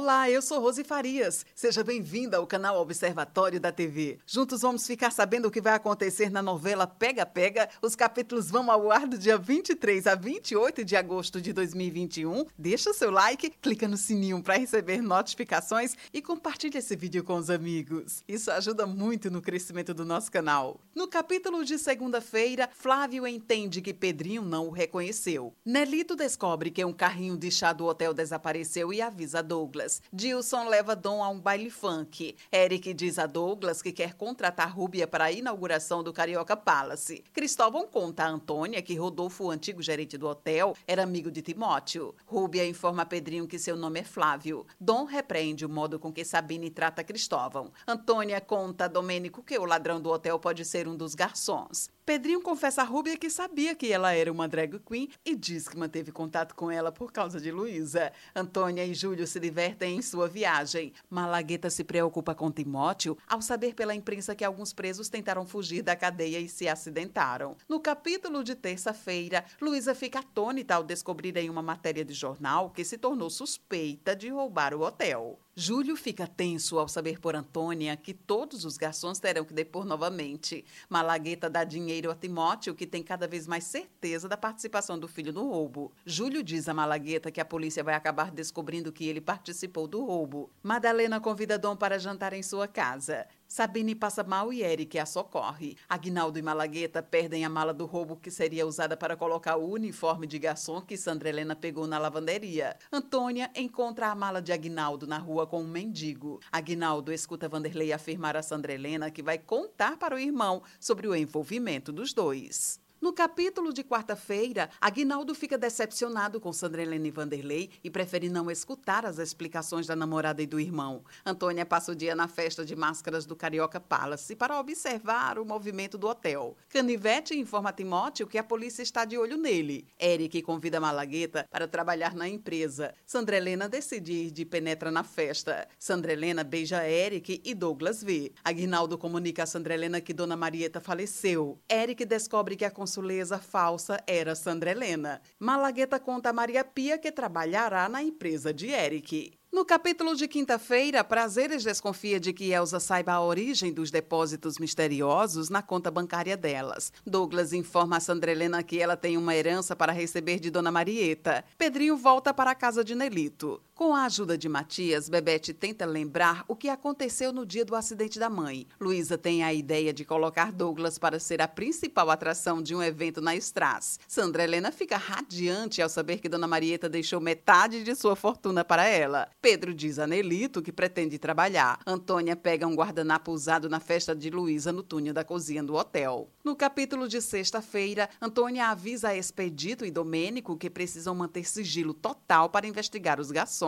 Olá, eu sou Rose Farias. Seja bem-vinda ao canal Observatório da TV. Juntos vamos ficar sabendo o que vai acontecer na novela Pega Pega. Os capítulos vão ao ar do dia 23 a 28 de agosto de 2021. Deixa seu like, clica no sininho para receber notificações e compartilhe esse vídeo com os amigos. Isso ajuda muito no crescimento do nosso canal. No capítulo de segunda-feira, Flávio entende que Pedrinho não o reconheceu. Nelito descobre que um carrinho de chá do hotel desapareceu e avisa Douglas. Douglas. Dilson leva Dom a um baile funk. Eric diz a Douglas que quer contratar Rúbia para a inauguração do Carioca Palace. Cristóvão conta a Antônia que Rodolfo, o antigo gerente do hotel, era amigo de Timóteo. Rúbia informa a Pedrinho que seu nome é Flávio. Dom repreende o modo com que Sabine trata Cristóvão. Antônia conta a Domênico que o ladrão do hotel pode ser um dos garçons. Pedrinho confessa a Rúbia que sabia que ela era uma drag queen e diz que manteve contato com ela por causa de Luísa. Antônia e Júlio se divertem em sua viagem. Malagueta se preocupa com Timóteo ao saber pela imprensa que alguns presos tentaram fugir da cadeia e se acidentaram. No capítulo de terça-feira, Luísa fica atônita ao descobrir em uma matéria de jornal que se tornou suspeita de roubar o hotel. Júlio fica tenso ao saber por Antônia que todos os garçons terão que depor novamente. Malagueta dá dinheiro a Timóteo, que tem cada vez mais certeza da participação do filho no roubo. Júlio diz a Malagueta que a polícia vai acabar descobrindo que ele participou do roubo. Madalena convida Dom para jantar em sua casa. Sabine passa mal e Eric a socorre. Agnaldo e Malagueta perdem a mala do roubo que seria usada para colocar o uniforme de garçom que Sandra Helena pegou na lavanderia. Antônia encontra a mala de Agnaldo na rua com um mendigo. Agnaldo escuta Vanderlei afirmar a Sandra Helena que vai contar para o irmão sobre o envolvimento dos dois. No capítulo de quarta-feira, Aguinaldo fica decepcionado com Sandra Helena Vanderlei e prefere não escutar as explicações da namorada e do irmão. Antônia passa o dia na festa de máscaras do Carioca Palace para observar o movimento do hotel. Canivete informa Timóteo que a polícia está de olho nele. Eric convida Malagueta para trabalhar na empresa. Sandra Helena decide ir de penetra na festa. Sandra Helena beija Eric e Douglas vê. Aguinaldo comunica a Sandra Helena que Dona Marieta faleceu. Eric descobre que a consuleza falsa era Sandra Helena. Malagueta conta a Maria Pia que trabalhará na empresa de Eric. No capítulo de quinta-feira, Prazeres desconfia de que Elsa saiba a origem dos depósitos misteriosos na conta bancária delas. Douglas informa a Sandra Helena que ela tem uma herança para receber de Dona Marieta. Pedrinho volta para a casa de Nelito. Com a ajuda de Matias, Bebete tenta lembrar o que aconteceu no dia do acidente da mãe. Luísa tem a ideia de colocar Douglas para ser a principal atração de um evento na Strass. Sandra Helena fica radiante ao saber que Dona Marieta deixou metade de sua fortuna para ela. Pedro diz a Nelito que pretende trabalhar. Antônia pega um guardanapo usado na festa de Luísa no túnel da cozinha do hotel. No capítulo de sexta-feira, Antônia avisa a Expedito e Domênico que precisam manter sigilo total para investigar os garçons.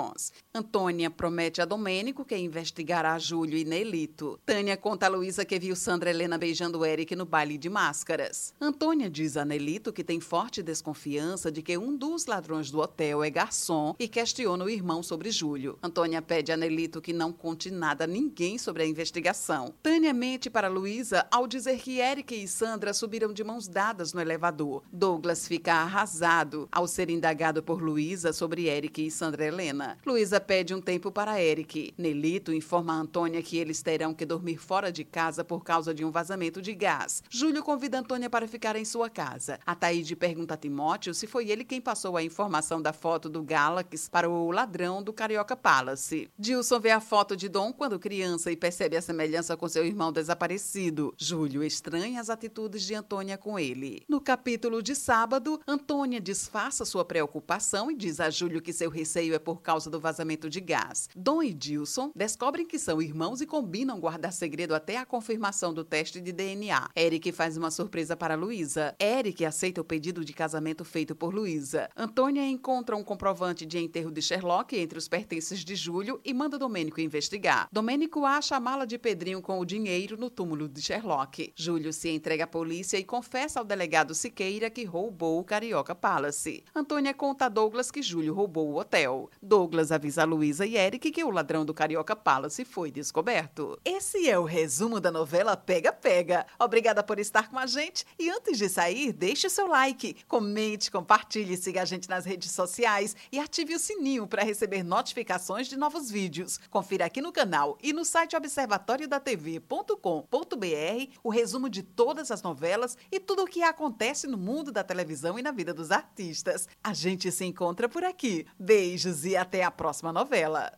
Antônia promete a Domênico que investigará Júlio e Nelito. Tânia conta a Luísa que viu Sandra Helena beijando Eric no baile de máscaras. Antônia diz a Nelito que tem forte desconfiança de que um dos ladrões do hotel é garçom e questiona o irmão sobre Júlio. Antônia pede a Nelito que não conte nada a ninguém sobre a investigação. Tânia mente para Luísa ao dizer que Eric e Sandra subiram de mãos dadas no elevador. Douglas fica arrasado ao ser indagado por Luísa sobre Eric e Sandra Helena. Luísa pede um tempo para Eric. Nelito informa a Antônia que eles terão que dormir fora de casa por causa de um vazamento de gás. Júlio convida Antônia para ficar em sua casa. A Taíde pergunta a Timóteo se foi ele quem passou a informação da foto do Galax para o ladrão do Carioca Palace. Dilson vê a foto de Dom quando criança e percebe a semelhança com seu irmão desaparecido. Júlio estranha as atitudes de Antônia com ele. No capítulo de sábado, Antônia disfarça sua preocupação e diz a Júlio que seu receio é por causa causa do vazamento de gás. Dom e Dilson descobrem que são irmãos e combinam guardar segredo até a confirmação do teste de DNA. Eric faz uma surpresa para Luísa. Eric aceita o pedido de casamento feito por Luísa. Antônia encontra um comprovante de enterro de Sherlock entre os pertences de Júlio e manda Domênico investigar. Domênico acha a mala de Pedrinho com o dinheiro no túmulo de Sherlock. Júlio se entrega à polícia e confessa ao delegado Siqueira que roubou o Carioca Palace. Antônia conta a Douglas que Júlio roubou o hotel. Douglas Douglas avisa a Luísa e Eric que o ladrão do Carioca Palace foi descoberto. Esse é o resumo da novela Pega Pega. Obrigada por estar com a gente e antes de sair, deixe seu like, comente, compartilhe, siga a gente nas redes sociais e ative o sininho para receber notificações de novos vídeos. Confira aqui no canal e no site observatoriodatv.com.br o resumo de todas as novelas e tudo o que acontece no mundo da televisão e na vida dos artistas. A gente se encontra por aqui. Beijos e até a próxima novela.